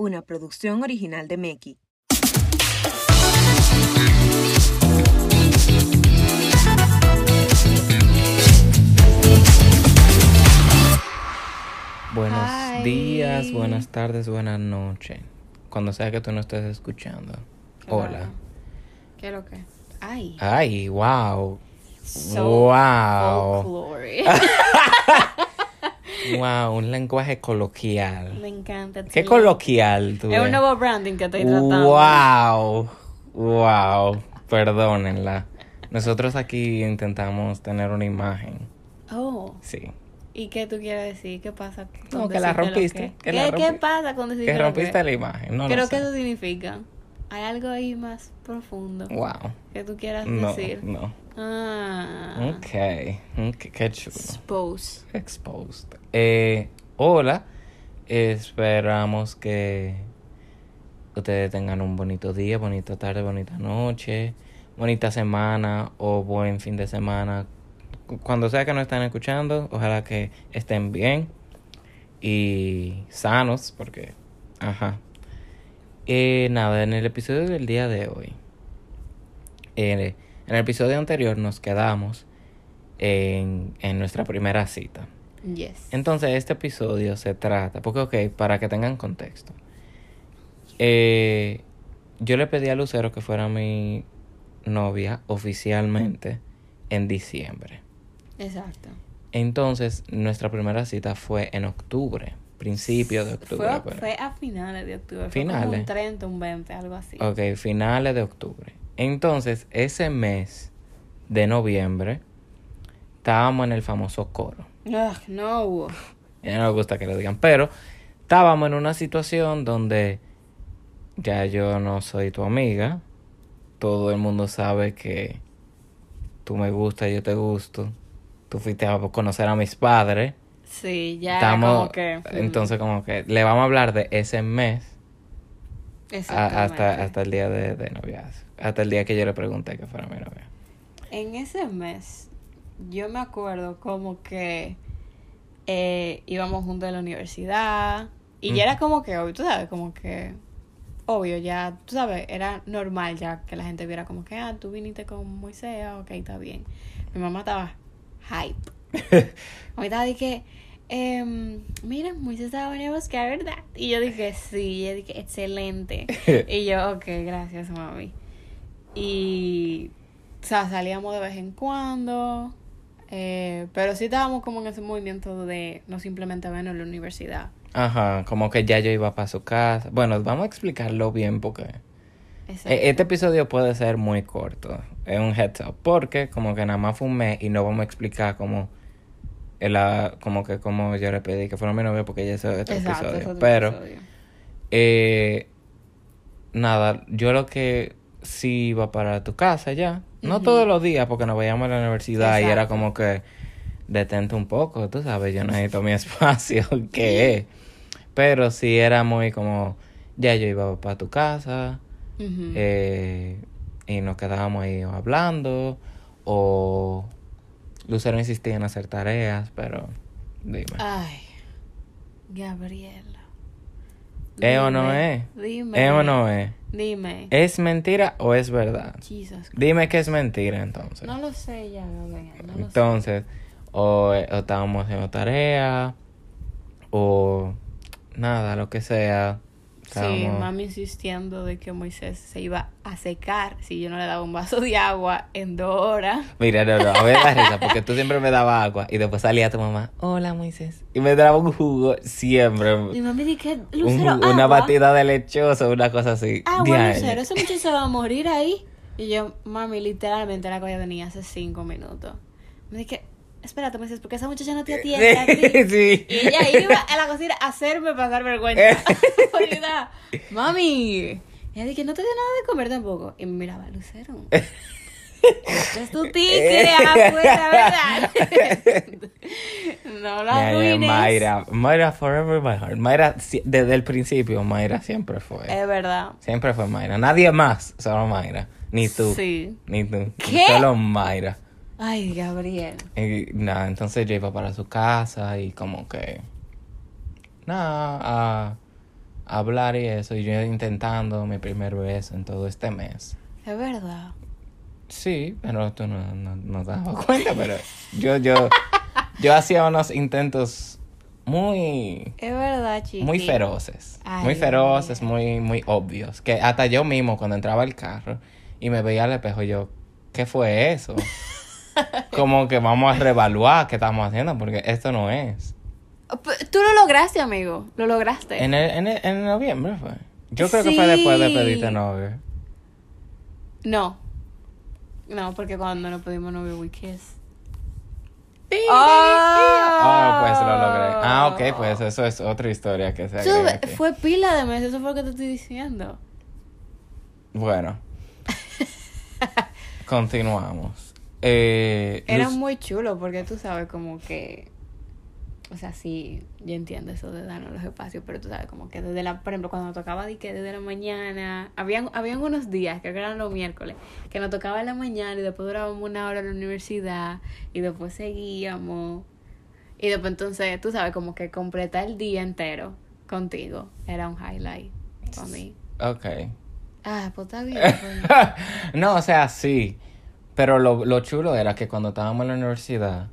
una producción original de Meki. Buenos Hi. días, buenas tardes, buenas noches. Cuando sea que tú no estés escuchando. Qué Hola. raro. ¿Qué es lo que? Ay. Ay, wow. So wow. Wow, un lenguaje coloquial. Me encanta. Qué coloquial tú. Es un nuevo branding que estoy tratando. Wow. Wow. Perdónenla. Nosotros aquí intentamos tener una imagen. Oh. Sí. ¿Y qué tú quieres decir? ¿Qué pasa? con Como que la rompiste, que- que la ¿Qué, ¿Qué pasa con decir Que rompiste la imagen. No ¿Qué lo que eso significa? ¿Hay algo ahí más profundo Wow. que tú quieras No, decir? no. Ah. Ok. Ok, Qué chulo. Expose. Exposed. Eh, hola. Esperamos que ustedes tengan un bonito día, bonita tarde, bonita noche, bonita semana o buen fin de semana. Cu- Cuando sea que nos estén escuchando, ojalá que estén bien y sanos, porque, ajá. Eh, nada, en el episodio del día de hoy, eh, en el episodio anterior nos quedamos en, en nuestra primera cita. Yes. Entonces, este episodio se trata, porque, ok, para que tengan contexto, eh, yo le pedí a Lucero que fuera mi novia oficialmente en diciembre. Exacto. Entonces, nuestra primera cita fue en octubre, principio de octubre. Fue, fue a finales de octubre. Fue como Finales. un 30, un 20, algo así. Ok, finales de octubre. Entonces, ese mes de noviembre, estábamos en el famoso coro. Ugh, no. Ya no me gusta que lo digan, pero estábamos en una situación donde ya yo no soy tu amiga. Todo el mundo sabe que tú me gustas, yo te gusto. Tú fuiste a conocer a mis padres. Sí, ya Estamos, como que... mm, entonces como que le vamos a hablar de ese mes a- hasta, hasta el día de, de noviazgo. Hasta el día que yo le pregunté que fuera mi novia. En ese mes, yo me acuerdo como que eh, íbamos juntos a la universidad y ya era como que obvio, tú sabes, como que obvio, ya, tú sabes, era normal ya que la gente viera como que, ah, tú viniste con Moisés, ok, está bien. Mi mamá estaba hype. A mí estaba de que, em, mira, Moisés va a venir a buscar, ¿verdad? Y yo dije, sí, y dije, excelente. y yo, ok, gracias, mami. Y, o sea, salíamos de vez en cuando, eh, pero sí estábamos como en ese movimiento de no simplemente vernos en la universidad. Ajá, como que ya yo iba para su casa. Bueno, vamos a explicarlo bien porque... Exacto. E- Este episodio puede ser muy corto, es un heads up, porque como que nada más fue un mes y no vamos a explicar como, el, ah, como que como yo le pedí que fuera mi novia porque ya es otro Exacto, episodio. es otro Pero, episodio. eh, nada, yo lo que sí iba para tu casa ya, no todos los días porque nos veíamos en la universidad y era como que detente un poco, tú sabes, yo necesito mi espacio, que es. Pero sí era muy como, ya yo iba para tu casa, eh, y nos quedábamos ahí hablando o Lucero insistía en hacer tareas, pero dime. Ay, Gabriela. ¿Es o no Dime, es? Dime. ¿Es o no es? Dime. ¿Es mentira o es verdad? Jesus. Dime que es mentira entonces. No lo sé ya, Gabriela. No lo sé. entonces, o, o estábamos haciendo tarea o nada, lo que sea. Sí, mami insistiendo de que Moisés se iba a secar si yo no le daba un vaso de agua en dos horas. Mira, no, no, a ver la risa, porque tú siempre me dabas agua y después salía tu mamá, hola Moisés, y me daba un jugo siempre. Y mami dije, Lucero, una agua. batida de lechoso, una cosa así. Agua, Diaño. Lucero, ese muchacho se va a morir ahí. Y yo, mami, literalmente la cosa venía hace cinco minutos. Me dije, espérate, Moisés, porque esa muchacha no te atiende a ti. sí. Y ella iba a la cocina a hacerme pasar vergüenza. Ahorita, Mami. Y ella dije, no te dio nada de comer tampoco. Y me miraba, Lucero. Este es tu tigre afuera, ¿verdad? no la arruines. Mayra, Mayra forever my heart. Mayra, desde el principio, Mayra siempre fue. Es verdad. Siempre fue Mayra. Nadie más, solo Mayra. Ni tú. Sí. Ni tú. ¿Qué? Solo Mayra. Ay, Gabriel. Y nada, entonces yo iba para su casa y como que... Nada, a, hablar y eso, y yo intentando mi primer beso en todo este mes. Es verdad. Sí, pero tú no, no, no te dado cuenta, pero yo, yo, yo hacía unos intentos muy, Es verdad, chiqui. muy feroces, Ay, muy feroces, muy, muy obvios, que hasta yo mismo cuando entraba al carro y me veía al espejo, yo, ¿qué fue eso? Como que vamos a reevaluar qué estamos haciendo, porque esto no es. Tú lo lograste, amigo. Lo lograste. En, el, en, el- en noviembre fue. Yo creo que fue después de Sí. pedirte novio. No. No, porque cuando nos pedimos novio, we kiss. Ah, pues lo logré. Ah, ok, pues eso es otra historia que se ve- aquí. fue pila de meses, eso fue lo que te estoy diciendo. Bueno. Continuamos. Eh, Era muy chulo porque tú sabes como que... O sea, sí, yo entiendo eso de darnos los espacios, pero tú sabes como que desde la... Por ejemplo, cuando nos tocaba de que desde la mañana... Habían, habían unos días, creo que eran los miércoles, que nos tocaba en la mañana y después durábamos una hora en la universidad y después seguíamos. Y después entonces, tú sabes, como que completar el día entero contigo era un highlight para mí. Ok. Ah, pues está bien. pues. no, o sea, sí. Pero lo, lo chulo era que cuando estábamos en la universidad,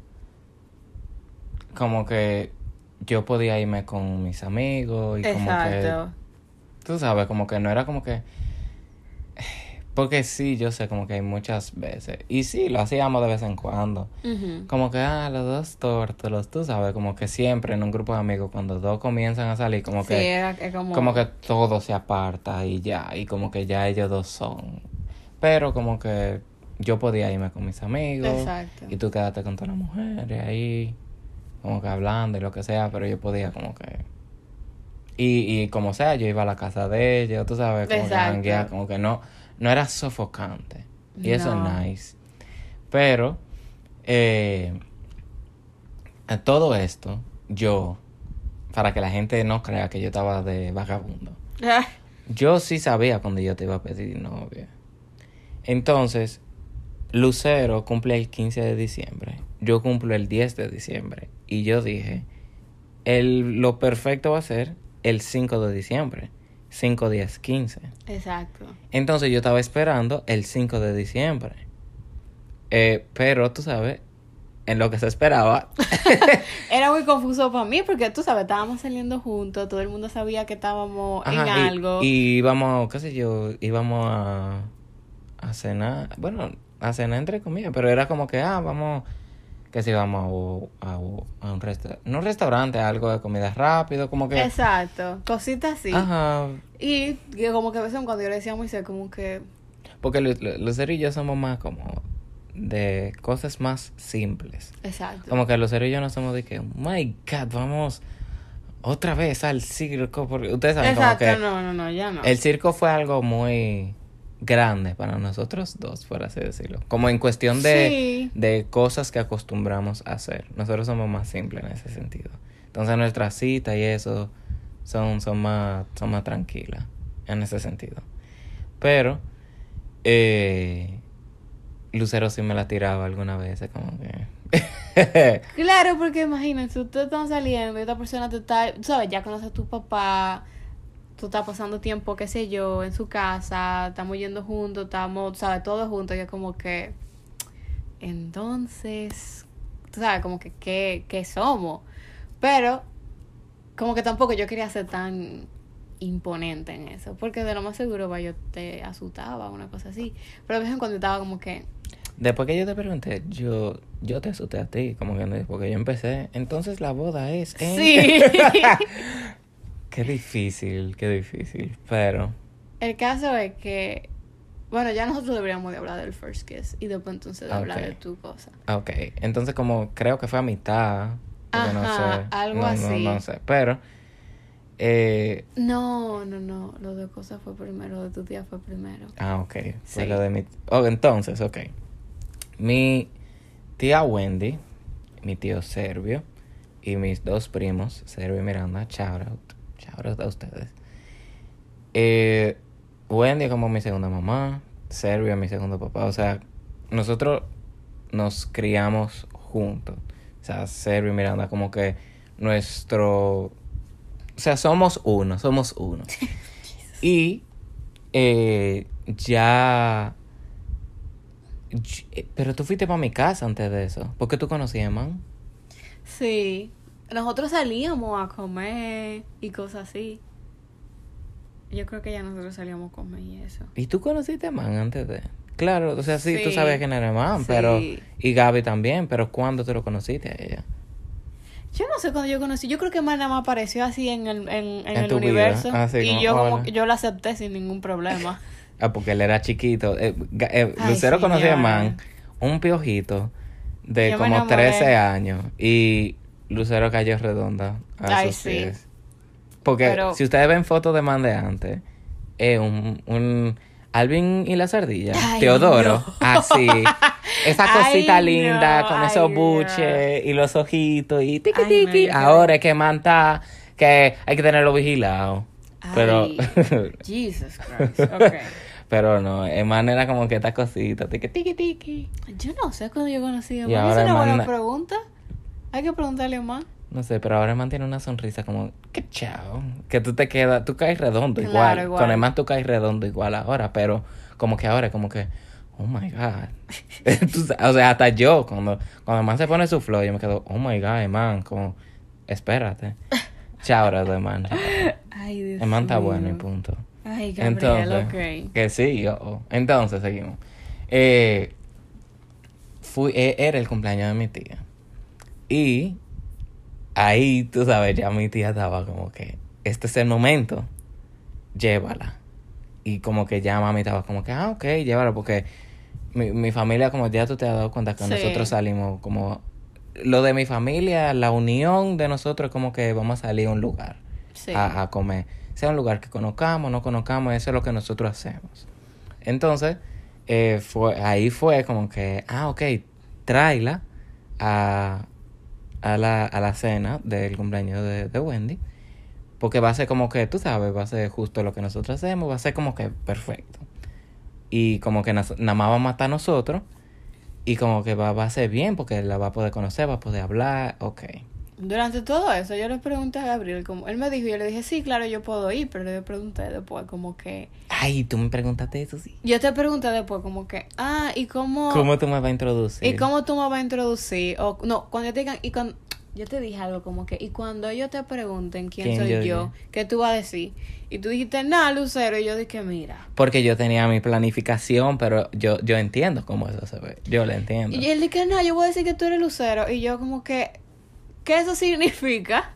como que yo podía irme con mis amigos y como que Exacto. Tú sabes, como que no era como que... Porque sí, yo sé como que hay muchas veces. Y sí, lo hacíamos de vez en cuando. Como que, ah, los dos tórtolos, tú sabes, como que siempre en un grupo de amigos, cuando dos comienzan a salir, como Sí, que... era es como... Como que todo se aparta y ya, y como que ya ellos dos son. Pero como que yo podía irme con mis amigos. Exacto. Y tú quedaste con todas las mujeres ahí, como que hablando y lo que sea, pero yo podía como que... Y, y como sea, yo iba a la casa de ellos, tú sabes, como que Exacto. janguear, como que no, no era sofocante. Y eso es nice. Pero, eh, a todo esto, yo, para que la gente no crea que yo estaba de vagabundo, yo sí sabía cuando yo te iba a pedir novia. Entonces, Lucero cumple el 15 de diciembre. Yo cumplo el 10 de diciembre. Y yo dije, el, lo perfecto va a ser el 5 de diciembre. 5, 10, 15. Exacto. Entonces yo estaba esperando el 5 de diciembre. Eh, pero tú sabes, en lo que se esperaba, Era muy confuso para mí porque tú sabes, estábamos saliendo juntos, todo el mundo sabía que estábamos en y- algo. Y, íbamos, qué sé yo, íbamos a, a cenar, bueno, a cenar entre comillas, pero era como que, ah, vamos, que si vamos a, a, a un restaurante, no un restaurante, algo de comida rápido, como que... Exacto, cositas así. Ajá, Y que como que a veces cuando yo le decía a Moisés, como que, porque los, los cerillos somos más como de cosas más simples. exacto. Como que los cerillos no somos de que, my God, vamos otra vez al circo, porque ustedes saben Exacto, como que... no, no, no, ya no. El circo fue algo muy grande para nosotros dos, por así decirlo. Como en cuestión de, Sí. de cosas que acostumbramos a hacer. Nosotros somos más simples en ese sentido. Entonces nuestras citas y eso son, son, más, son más tranquilas en ese sentido. Pero eh, Lucero sí me la tiraba alguna vez, como que... Claro, porque imagínense, ustedes están saliendo y esta persona te está, sabes, ya conoces a tu papá, tú estás pasando tiempo, qué sé yo, en su casa, estamos yendo juntos, estamos, sabes, todos juntos, y es como que, entonces, tú sabes, como que, ¿qué, qué somos? Pero, como que tampoco yo quería ser tan imponente en eso, porque de lo más seguro, va, yo te asustaba, una cosa así, pero de vez en cuando estaba como que, Después que yo te pregunté, yo, yo te asusté a ti, como que porque yo empecé. Entonces la boda es. en-". sí. qué difícil, qué difícil. Pero, El caso es que, bueno, ya nosotros deberíamos de hablar del first kiss y después entonces de hablar Ok. de tu cosa. ok. Entonces, como creo que fue a mitad. Porque no Ajá, sé. algo no, no- así. No, sé. Pero, eh, No, no, no, lo de cosas fue primero, lo de tu tía fue primero. ah, ok. Fue Sí. lo de mi. Oh, entonces, ok. Mi tía Wendy, mi tío Servio y mis dos primos, Servio y Miranda, shout out. Out a ustedes. Eh, Wendy como mi segunda mamá, Servio mi segundo papá. O sea, nosotros nos criamos juntos. O sea, Servio y Miranda como que nuestro O sea, somos uno, somos uno. y eh, ya... eh, Pero tú fuiste para mi casa antes de eso. ¿Por qué tú conocías a Man? Sí. Nosotros salíamos a comer y cosas así. Yo creo que ya nosotros salíamos a comer y eso. ¿Y tú conociste a Man antes de...? Claro, o sea, sí, tú Sí. sabías quién era Man, Sí. pero... Y Gaby también, pero ¿cuándo tú lo conociste a ella? Yo no sé cuándo yo conocí. Yo creo que más nada más apareció así en el, en, en En el universo. Ah, sí, y como, yo como hola. yo la acepté sin ningún problema. Ah, porque él era chiquito. Eh, eh, Ay, Lucero conocía a. Man, un piojito de Yo como enamoré. 13 años. Y Lucero cayó redonda a Ay, sus sí. pies. Porque Pero- si ustedes ven fotos de Man de antes, es un, un Alvin y las ardillas. Ay, Teodoro. no. Así. Esa Ay, cosita no, linda con ay, esos no. buches y los ojitos y tiki. yo Ahora es que Man está, que hay que tenerlo vigilado. Pero. Jesus Christ. Pero no, Eman era como que esta cosita, tiki tiki tiki. Yo no sé cuándo yo conocí a ahora Es una buena pregunta. Hay que preguntarle a más. No sé, pero ahora Eman tiene una sonrisa como, que chao. Que tú te quedas, tú caes redondo Claro, igual. igual. Con Eman tú caes redondo igual ahora, pero como que ahora, como que, oh my God. Tú o sea, hasta yo, cuando, cuando Eman se pone su flow, yo me quedo, oh my God, Eman, como, espérate. Chao, Eman. Ay, Dios Eman está bueno y punto. Ay, Gabriel, Entonces, ok. que sí, yo. Entonces, seguimos. Eh, fui, eh, era el cumpleaños de mi tía. Y ahí, tú sabes, ya mi tía estaba como que, este es el momento, llévala. Y como que ya mami estaba como que, ah, ok, llévala, porque mi, mi familia, como ya tú te has dado cuenta que Sí. nosotros salimos como... Lo de mi familia, la unión de nosotros, como que vamos a salir a un lugar Sí. a, a comer. Sea un lugar que conozcamos, no conozcamos, eso es lo que nosotros hacemos. Entonces, eh, fue, ahí fue como que, ah, ok, tráela a, a, la, a la cena del cumpleaños de, de Wendy. Porque va a ser como que, tú sabes, va a ser justo lo que nosotros hacemos, va a ser como que perfecto. Y como que nada más vamos a estar nosotros. Y como que va, va a ser bien porque la va a poder conocer, va a poder hablar, ok. Durante todo eso, yo le pregunté a Gabriel, como él me dijo, y yo le dije, sí, claro, yo puedo ir, pero le pregunté después, como que. Ay, tú me preguntaste eso, sí. Yo te pregunté después, como que, ah, ¿y cómo. ¿Cómo tú me vas a introducir? ¿Y cómo tú me vas a introducir? O, no, cuando yo te digan, y cuando. Yo te dije algo como que, y cuando ellos te pregunten quién, ¿Quién soy yo yo? ¿qué tú vas a decir? Y tú dijiste, nada, Lucero, y yo dije, mira. Porque yo tenía mi planificación, pero yo, yo entiendo cómo eso se ve. Yo lo entiendo. Y él dije, no, yo voy a decir que tú eres Lucero. Y yo como que, ¿qué eso significa?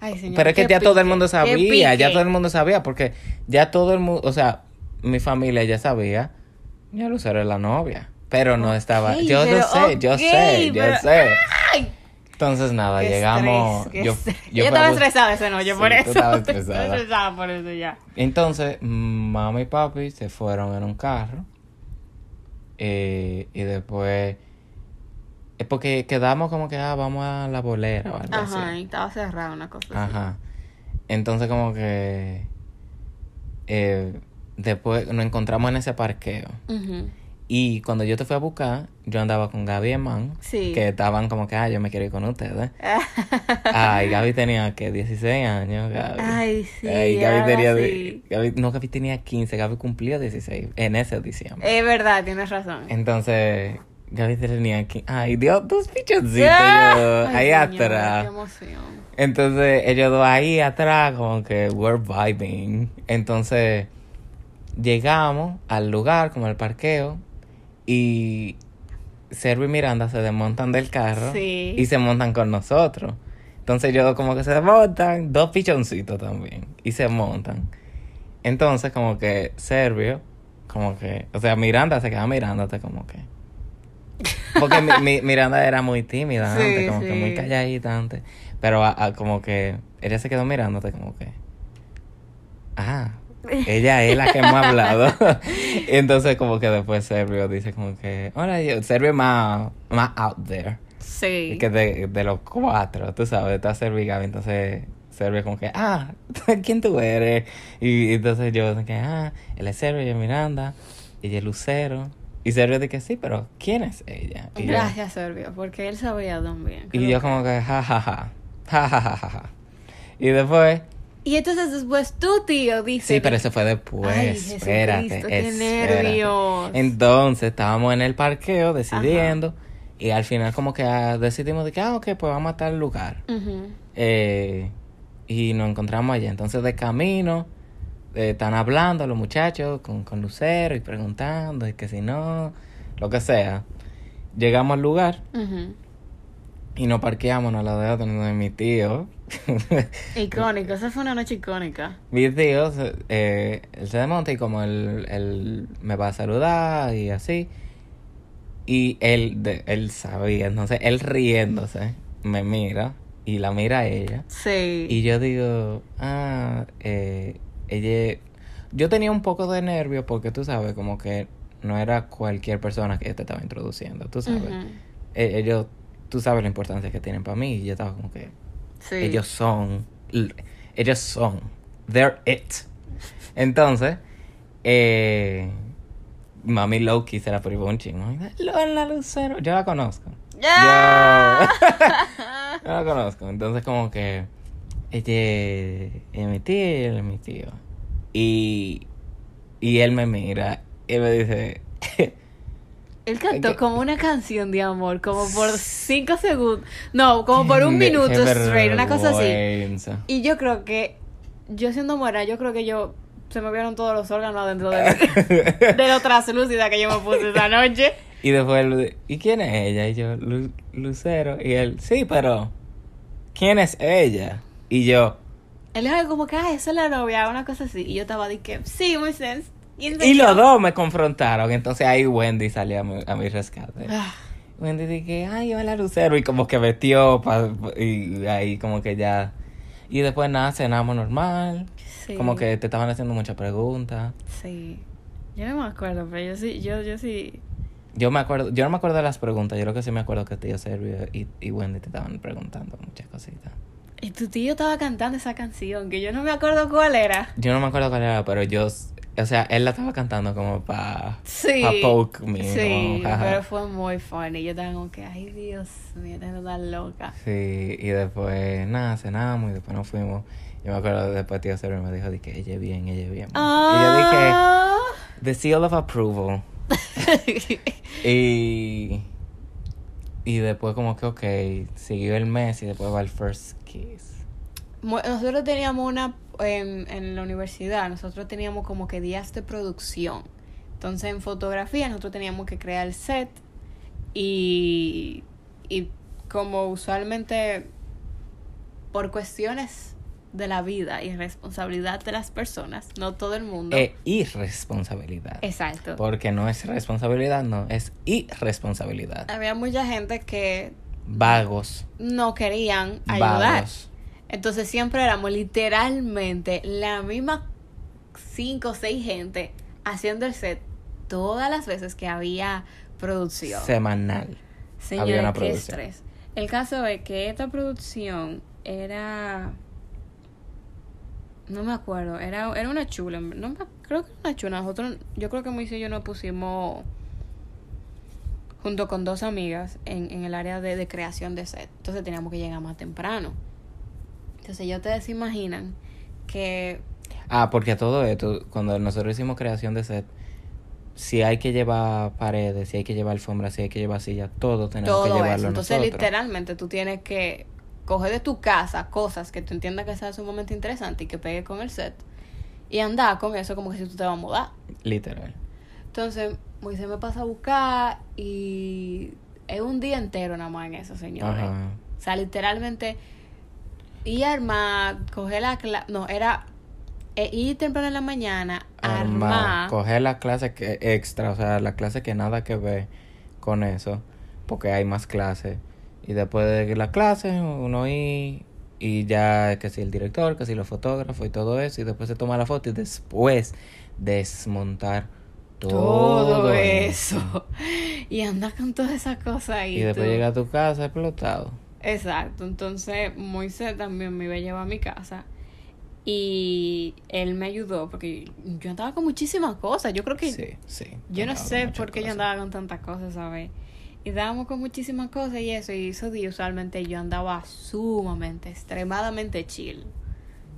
Ay, señor. pero es que ya todo el mundo sabía, ya todo el mundo sabía, porque ya todo el mundo, o sea, mi familia ya sabía, ya Lucero es la novia. Pero no estaba, yo pero lo sé, yo sé, yo sé. ¡Ay! Entonces nada, Qué llegamos. estrés, yo, estaba bus- estresada esa noche, Sí, por eso. Estaba estresada. estresada por eso ya. Entonces, mamá y papi se fueron en un carro. eh, y después. Es porque quedamos como que, ah, vamos a la bolera o algo Ajá, así. y estaba cerrada una cosa así. Ajá. Entonces, como que. eh, después nos encontramos en ese parqueo. Ujú. Y cuando yo te fui a buscar, yo andaba con Gaby y Man. Sí. Que estaban como que, ah, yo me quiero ir con ustedes. Ay, Gaby tenía que 16 años, Gaby. Ay, sí, Ay, Gaby tenía, sí. Gaby- no, Gaby tenía 15, Gaby cumplió 16 en ese diciembre. Es verdad, tienes razón. Entonces, Gaby tenía 15. Ay, Dios, dos pichoncitos Ah, yo, ay, ahí señor, atrás. Qué emoción. Entonces, ellos dos ahí atrás, como que we're vibing. Entonces, llegamos al lugar, como al parqueo, y Servo y Miranda se desmontan del carro Sí. y se montan con nosotros. Entonces, ellos como que se desmontan, dos pichoncitos también, y se montan. Entonces, como que Servio, como que, o sea, Miranda se queda mirándote como que. Porque mi, mi- Miranda era muy tímida Sí, antes, como que muy calladita antes. Pero a- a- como que ella se quedó mirándote como que. Ah, ella es la que hemos hablado. Entonces como que después Servio dice como que, hola, yo, Servio es más, más out there. Sí. Que de, de los cuatro, tú sabes, está Servio y Gaby, entonces Servio como que, ah, ¿quién tú eres? Y entonces yo que, ah, él es Servio, yo Miranda, ella es Lucero. Y Servio de que sí, pero ¿quién es ella? Gracias, yo, Servio, porque él sabía también. Y yo como que ja, ja, ja, ja, ja, ja, ja. Y después... Y entonces después tu tío dice... Sí, pero eso fue después. Ay, espérate, qué espérate. nervios. Entonces estábamos en el parqueo decidiendo y al final como que ah, decidimos de que, ah, ok, pues vamos a tal lugar. Eh, y nos encontramos allá. Entonces de camino eh, están hablando los muchachos con, con Lucero y preguntando, y que si no, lo que sea. Llegamos al lugar y nos parqueamos al lado de otro, de mi tío. Icónico, esa fue una noche icónica. mi tío, se- eh, él se desmonta y como él, él me va a saludar y así. Y él, de- él sabía, entonces él riéndose, me mira y la mira a ella. Sí. Y yo digo, ah, eh, ella... Yo tenía un poco de nervio porque tú sabes, como que no era cualquier persona que te estaba introduciendo, tú sabes. Eh, ellos, tú sabes la importancia que tienen para mí y yo estaba como que... Sí. Ellos son, ellos son, they're it. Entonces, eh, Mami Loki se la privó un chingo. Lola Lucero, yo la conozco. Yo, yo la conozco. Entonces, como que ella es mi tío y él es mi tío. Y, y él me mira y me dice, Él cantó que- como una canción de amor, como por cinco segundos. No, como por un "Qué minuto straight, una cosa así. vergüenza". Y yo creo que, yo siendo muera, yo creo que yo, se me vieron todos los órganos dentro de, mí, de lo translúcida que yo me puse esa noche. Y después, él, ¿y quién es ella? Y yo, "Lu- Lucero. Y él, sí, pero, ¿quién es ella? Y yo, Él dijo como que, ah, esa es la novia, una cosa así. Y yo estaba de que, sí, muy sense. ¿Quién soy y los dos me confrontaron. Entonces ahí Wendy salió a mi, a mi rescate. Ah, Wendy dije, ay, hola Lucero. Y como que metió, pa- y ahí como que ya. Y después nada, cenamos normal. sí. Como que te estaban haciendo muchas preguntas. Sí. Yo no me acuerdo, pero yo sí, yo, yo sí. Yo me acuerdo, yo no me acuerdo de las preguntas, yo creo que sí me acuerdo que tío Sergio y, y Wendy te estaban preguntando muchas cositas. Y tu tío estaba cantando esa canción, que yo no me acuerdo cuál era. Yo no me acuerdo cuál era, pero yo, o sea, él la estaba cantando como para Sí. pa poke me. Sí, como, pero fue muy funny. Yo estaba como que, ay Dios mío, esta está loca. Sí, y después, nada, cenamos y después nos fuimos. Yo me acuerdo después tío Sergio me dijo de que ella bien, ella bien. Ah. Y yo dije, the seal of approval. Y, y después como que, ok, siguió el mes y después va el first kiss. Nosotros teníamos una, en, en la universidad, nosotros teníamos como que días de producción. Entonces en fotografía nosotros teníamos que crear el set y, y como usualmente por cuestiones de la vida y responsabilidad de las personas, no todo el mundo. E irresponsabilidad. Exacto. Porque no es responsabilidad, no, es irresponsabilidad. Había mucha gente que Vagos. no querían ayudar. Vagos. Entonces siempre éramos literalmente la misma cinco o seis gente haciendo el set todas las veces que había producción. Semanal. Señores, había una qué producción. estrés. El caso es que esta producción era no me acuerdo, era, era una chula, no me- creo que era una chula. Nosotros, yo creo que Moisés y yo nos pusimos junto con dos amigas en, en el área de, de creación de set. Entonces teníamos que llegar más temprano. Entonces ya ustedes se imaginan que Ah, porque a todo esto, cuando nosotros hicimos creación de set, si hay que llevar paredes, si hay que llevar alfombra, si hay que llevar silla, todo tenemos que llevarlo eso. Entonces nosotros. literalmente tú tienes que coger de tu casa cosas que tú entiendas que sea sumamente interesante y que pegue con el set y andar con eso como que si tú te vas a mudar. Literal. Entonces, Moisés me pasa a buscar y es un día entero nada más en eso, señores. Ajá. O sea, literalmente ir a armar, coger la clase, no, era eh, ir temprano en la mañana, Armar, armar, coger la clase que extra, o sea, la clase que nada que ver con eso, porque hay más clases. Y después de la clase, uno ir y ya que si el director, que si los fotógrafos y todo eso, y después se toma la foto y después desmontar todo, todo eso. Y andar con todas esas cosas ahí. Y después tú. llega a tu casa explotado. Exacto, entonces Moisés también me iba a llevar a mi casa y él me ayudó porque yo andaba con muchísimas cosas. Yo creo que Sí, sí. yo no sé por qué yo andaba con tantas cosas, ¿sabes? Y dábamos con muchísimas cosas y eso. Y esos días usualmente yo andaba sumamente, extremadamente chill.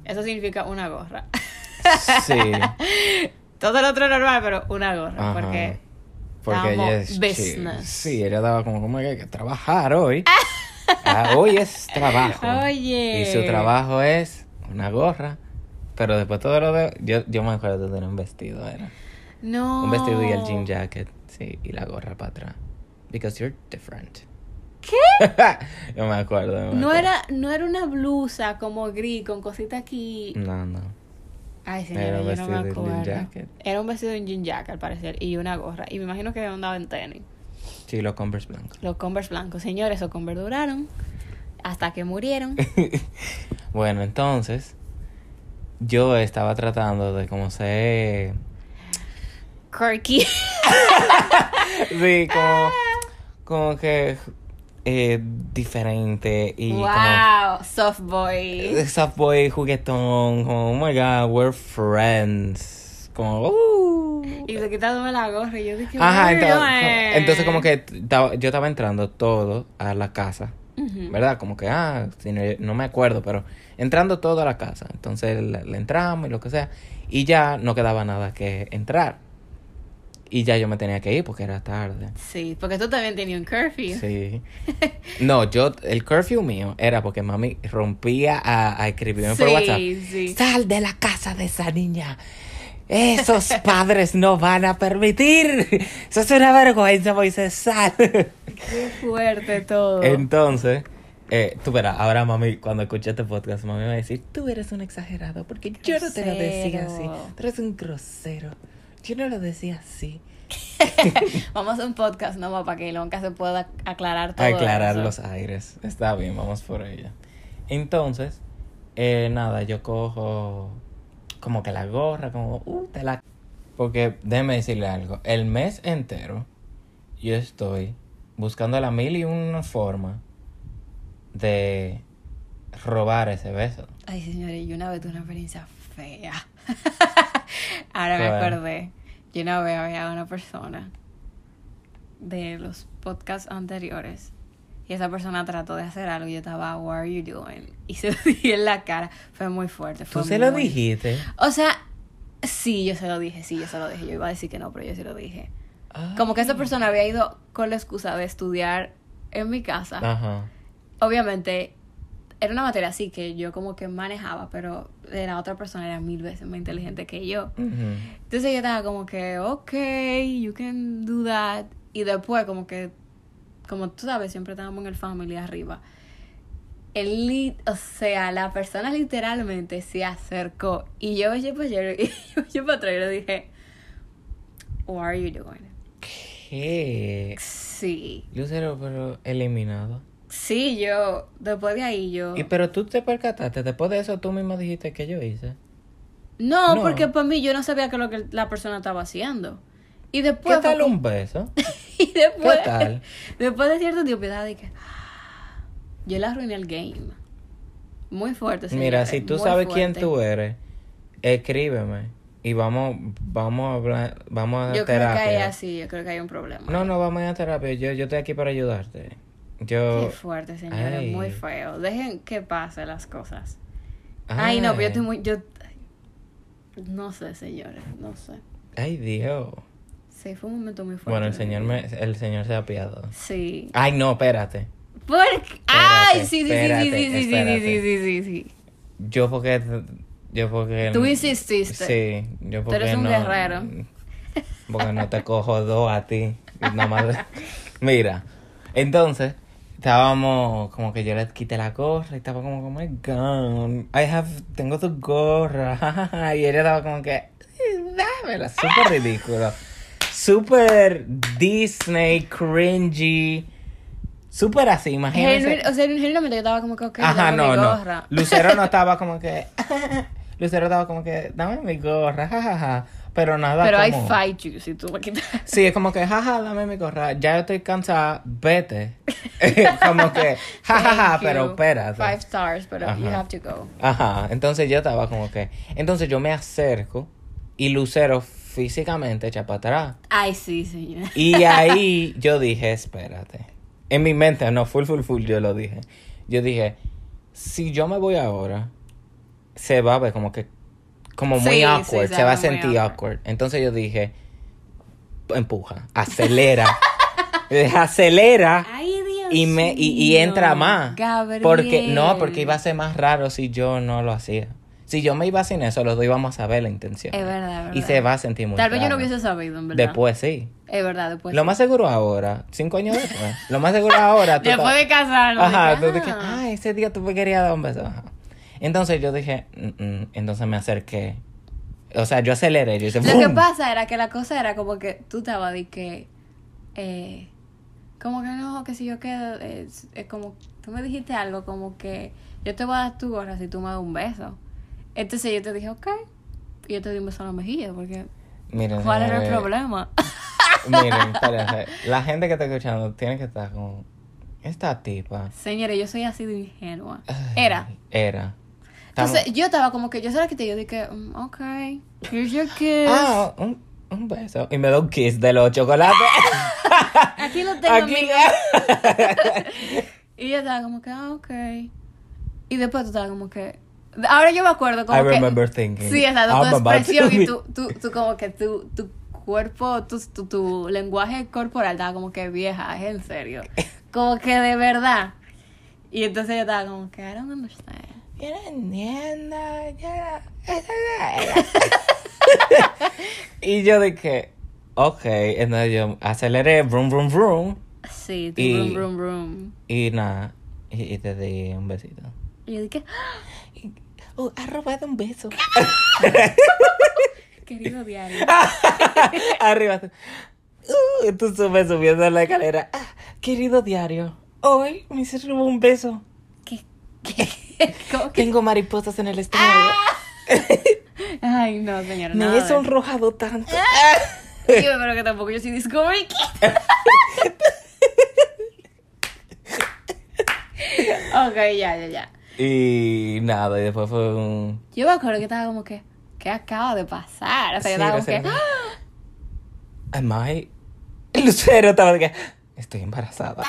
Eso significa una gorra. Sí. Todo lo otro normal, pero una gorra. Ajá. Porque Porque ella es chill. business. Sí, ella daba como, como que hay que trabajar hoy. Ah, hoy es trabajo. Oye. Y su trabajo es una gorra. Pero después todo lo de... Yo, yo me acuerdo de tener un vestido, era. No. Un vestido y el jean jacket. Sí, y la gorra para atrás. Because you're different. ¿Qué? yo me acuerdo. me No acuerdo. era, no era una blusa como gris con cosita aquí. No, no. Ay, Era señora, un yo no me de acuerdo. jacket. Era un vestido de un jean jacket, al parecer, y una gorra. Y me imagino que andaba en tenis. Sí, los Converse blancos. Los Converse blancos. Señores, esos Converse duraron hasta que murieron. bueno, entonces... Yo estaba tratando de como ser... Quirky. Sí, como, como que eh, diferente y wow, soft como boy. soft boy juguetón, como oh my god, we're friends. Como uh. Y se quitándome la gorra y yo dije, Ajá, "Muy entonces, bien". entonces como que yo estaba entrando todo a la casa. ¿verdad? Como que, ah, si no, no me acuerdo, pero entrando todo a la casa. Entonces le, le entramos y lo que sea. Y ya no quedaba nada que entrar. Y ya yo me tenía que ir porque era tarde. Sí, porque tú también tenías un curfew. Sí. No, yo, el curfew mío era porque mami rompía a, a escribirme por WhatsApp. sí. Sal de la casa de esa niña. Esos padres no van a permitir. Eso es una vergüenza, Moisés. Sal. Qué fuerte todo. Entonces, eh, tú verás, ahora mami, cuando escuché este podcast, mami me va a decir, tú eres un exagerado porque yo no te lo decía así. Tú eres un grosero. Yo no lo decía así. Vamos a un podcast nomás para que nunca se pueda aclarar todo. aclarar eso. los aires. Está bien, vamos por ella. Entonces, eh, nada, yo cojo como que la gorra, como, uh, te la... Porque déjeme decirle algo, el mes entero yo estoy buscando la mil y una forma de robar ese beso. Ay, señores, yo una vez tuve una experiencia fea. Ahora me acordé. Yo una vez había una persona de los podcasts anteriores. Y esa persona trató de hacer algo y yo estaba, what are you doing? Y se lo dije en la cara. Fue muy fuerte. Fue ¿Tú se lo muy- dijiste? O sea, sí, yo se lo dije, sí, yo se lo dije. Yo iba a decir que no, pero yo se lo dije. Como que esa persona había ido con la excusa de estudiar en mi casa. Ajá. Obviamente, era una materia así que yo como que manejaba, pero la otra persona era mil veces más inteligente que yo. Entonces yo estaba como que, ok, you can do that. Y después como que, como tú sabes, siempre estábamos en el family arriba. El o sea, la persona literalmente se acercó y yo yo para allá y yo, yo para atrás y le dije, what are you doing? ¿Qué? Sí, Lucero, pero eliminado. Sí, yo, después de ahí yo... Y pero tú te percataste, después de eso tú mismo dijiste que yo hice. No, No. porque para mí yo no sabía qué es lo que la persona estaba haciendo. Y ¿Qué después... tal fue un beso? Y después... ¿Qué tal? Después de cierto tiempo, yo dije... Yo le arruiné el game. Muy fuerte, Mira, si tú muy sabes quién tú eres, escríbeme y vamos, vamos a hablar, vamos a Yo creo que hay así, yo creo que hay un problema. No, no, vamos a ir a terapia. Yo, yo estoy aquí para ayudarte. Yo. Qué fuerte, señores, Ay. muy feo. Dejen que pasen las cosas. Ay, no, pero yo estoy muy... Yo... No sé, señores, no sé. Ay, Dios. Sí, fue un momento muy fuerte. Bueno, el señor me, el señor se ha apiado. Sí. Ay, no, espérate. ¿Por qué? Ay, sí, sí, sí, espérate, sí, sí, sí, sí, espérate. sí, sí, sí, sí. Yo porque, yo porque. Tú insististe. Sí, yo Tú porque eres un no. guerrero. Porque no te cojo dos a ti. Nada más. Mira, entonces estábamos como que yo le quité la gorra y estaba como, oh my god, I have, tengo tu gorra. y ella estaba como que, "Eh, dámela, súper ridículo. Súper Disney, cringy. Súper así. Genuin- o sea, genuinamente yo estaba como que, ok, Ajá, dame no, mi no. gorra. Lucero no estaba como que. Lucero estaba como que, dame mi gorra, jajaja. Pero nada. Pero I como... fight you si tú me quitas. Sí, es como que, jaja, dame mi gorra. Ya yo estoy cansada, vete. como que, jajaja, Thank pero you. espérate. Five stars, pero you have to go. Ajá, entonces yo estaba como que. Entonces yo me acerco y Lucero físicamente echa para atrás. Ay, sí, señor. Y ahí yo dije, espérate. En mi mente, no, full, full, full, yo lo dije. Yo dije, si yo me voy ahora, se va a ver como que, como muy Sí, awkward, se se va a sentir awkward. awkward. Entonces yo dije, empuja, acelera. Acelera Ay, Dios y me y, y entra más. Gabriel. Porque no, porque iba a ser más raro si yo no lo hacía. Si yo me iba sin eso, los dos íbamos a saber la intención. Es verdad, es Y verdad. se va a sentir muy Tal vez yo no hubiese sabido, en verdad. Después sí. Es verdad, después. lo sí. más seguro ahora, cinco años después. lo más seguro ahora. tú Después de casarnos. Ajá, tú ah. ah, ese día tú me querías dar un beso. Ajá. Entonces yo dije, "Mm, mm", entonces me acerqué. O sea, yo aceleré, yo hice Lo que pasa era que la cosa era como que tú estabas de que. Eh, como que no, que si yo quedo. Es, es como. Tú me dijiste algo como que. Yo te voy a dar tu gorra si tú me das un beso. Entonces yo te dije, ok. Y yo te di un beso en la mejilla porque. Miren, ¿Cuál era el señores, problema? Miren, espérense. La gente que está escuchando tiene que estar como. Esta tipa. Señores, yo soy así de ingenua. ay, Era. Era. Estamos- Entonces yo estaba como que yo se la quité. Yo dije, mm, ok. Here's your kiss. Ah, un, un beso. Y me da un kiss de los chocolates. Aquí lo tengo, Aquí. Y yo estaba como que, ah, ok. Y después tú estabas como que. Ahora yo me acuerdo como I que. remember thinking, Sí, exacto, tu expresión y tu, tu, tu como que tu, tu cuerpo, tu, tu, tu lenguaje corporal estaba como que vieja, es en serio. Como que de verdad. Y entonces yo estaba como que, I don't understand. Yo no entiendo, yo no- eso no era. y yo dije, ok, entonces yo aceleré, vroom, vroom, vroom. Sí, tu Y- brum, brum, brum. Y nada, y, y te di un besito. Y yo dije, Y- Oh, ha robado un beso. querido diario. Arriba. tú. Uh, tú subes subiendo la escalera. Ah, querido diario, hoy me se robó un beso. ¿Qué? ¿Qué? Tengo mariposas en el estómago. Ay, no, señora. me nada he sonrojado tanto. Yo, pero que tampoco yo soy Discovery Kid. ok, ya, ya, ya. Y nada, y después fue un... Yo me acuerdo que estaba como que, ¿qué acaba de pasar? O sea, yo Sí, estaba la como que, Am I... Lucero estaba de que... Estoy embarazada.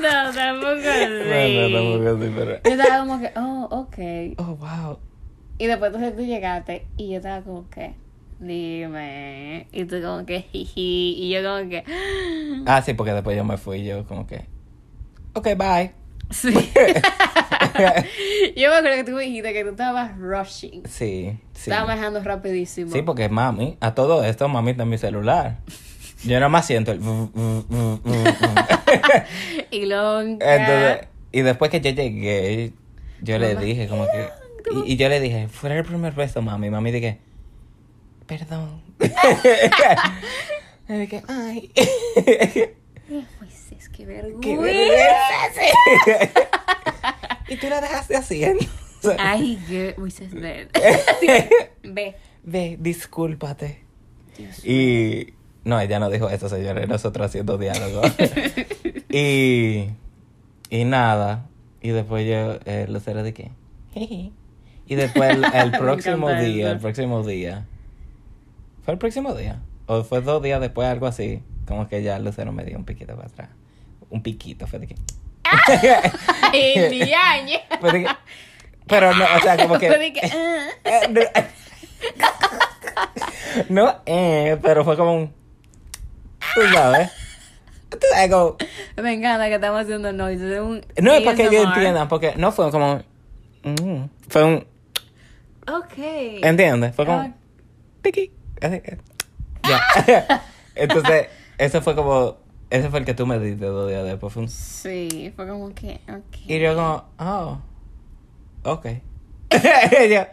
No, tampoco así. No, no, tampoco así, pero... Yo estaba como que, oh, ok. Oh, wow. Y después entonces tú llegaste y yo estaba como que, dime. Y tú como que, jiji. Y yo como que, Ah, sí, porque después yo me fui yo como que... Ok, bye. sí. yo me acuerdo que tú me dijiste que tú estabas rushing. Sí, sí. Estabas manejando rapidísimo. Sí, porque mami, a todo esto mami está en mi celular. Yo nada más siento el... y luego Entonces, y después que yo llegué, yo le dije como que... Y, y yo le dije, fuera el primer beso, mami. Mami dije, perdón. y dije, ay. Pues es que vergüenza. Qué vergüenza. y tú la dejaste haciendo. Ay, que Moisés, ve. Ve. Ve, discúlpate. Dios. Y no, ella no dijo eso, señores, nosotros haciendo diálogo. y y nada, y después yo eh, Lucero de qué? Y después el, próximo día, eso. el próximo día. ¿Fue el próximo día? O fue dos días después, algo así. Como que ya Lucero me dio un piquito para atrás. Un piquito, fue de que. De que- Pero no, o sea, como que. Ah. Eh, no, no, eh, pero fue como un. Tú sabes. Tú sabes, como. Me encanta que estamos haciendo noise. Un No es para que ellos entiendan, porque no fue como. mm, fue un. Ok. ¿Entiendes? Fue como. Así que- Ya. Entonces, ese fue como. Ese fue el que tú me diste dos días después. Fue un- Sí, fue como que, ok. y yo, como. Oh. Ok. ella.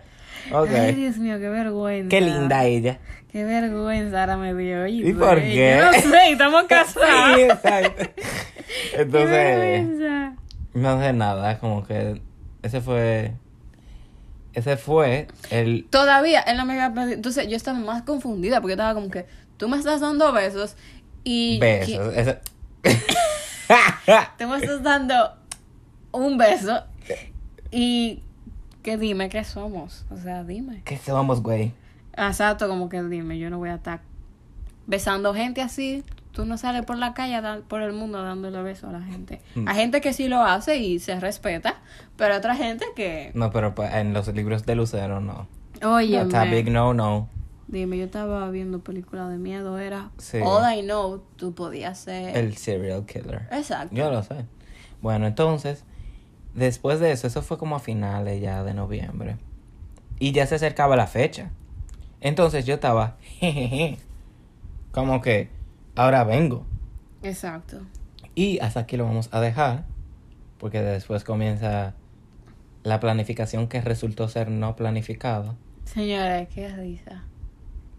Ay, Dios mío, qué vergüenza. Qué linda ella. Qué vergüenza ahora me dio. ¿Y por qué? Yo no sé, estamos casados. Sí, exacto. Qué Entonces. vergüenza. No sé nada, como que ese fue. Ese fue el. Todavía él no me había pedido. Entonces yo estaba más confundida porque yo estaba como que tú me estás dando besos y. Besos. Ese... Tú me estás dando un beso y. Que dime qué somos. O sea, dime. ¿Qué somos, güey? Exacto, como que dime. Yo no voy a estar besando gente así. tú no sales por la calle, por el mundo dándole besos a la gente. Mm. Hay gente que sí lo hace y se respeta, pero hay otra gente que... No, pero pues, en los libros de Lucero no. Oye, Está big no, no. dime, yo estaba viendo películas de miedo, era... Sí. All I know, tú podías ser... El serial killer. Exacto. Yo lo sé. Bueno, entonces, después de eso, eso fue como a finales ya de noviembre. Y ya se acercaba la fecha. Entonces yo estaba, jejeje, como que, ahora vengo. Exacto. Y hasta aquí lo vamos a dejar, porque después comienza la planificación que resultó ser no planificada. Señores, qué risa.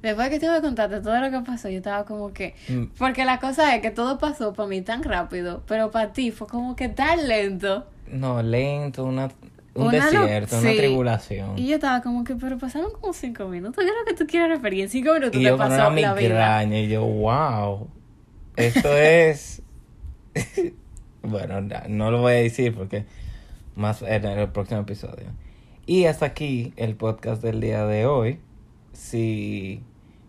Después que te voy a contarte todo lo que pasó, yo estaba como que... Mm, Porque la cosa es que todo pasó para mí tan rápido, pero para ti fue como que tan lento. No, lento, una, un Una lo- desierto, una tribulación. Y yo estaba como que, pero pasaron como cinco minutos. ¿Qué es lo que tú quieres referir? En cinco minutos Y te yo con una la vida. migraña y yo, wow, esto es... bueno, no, no lo voy a decir porque más en el próximo episodio. Y hasta aquí el podcast del día de hoy. Si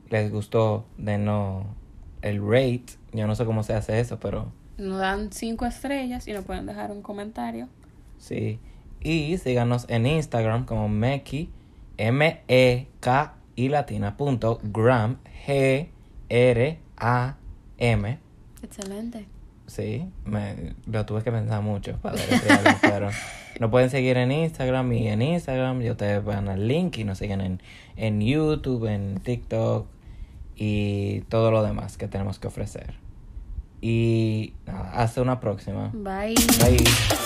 les gustó, denos el rate. Yo no sé cómo se hace eso, pero Nos dan cinco estrellas y nos pueden dejar un comentario. sí. Y síganos en Instagram como Meki, M-E-K y latina punto gram, G-R-A-M. Excelente. Sí, me, lo tuve que pensar mucho para deletrearlo, pero nos pueden seguir en Instagram y en Instagram y ustedes van al link y nos siguen en, en YouTube, en TikTok y todo lo demás que tenemos que ofrecer. Y hasta una próxima. Bye. Bye.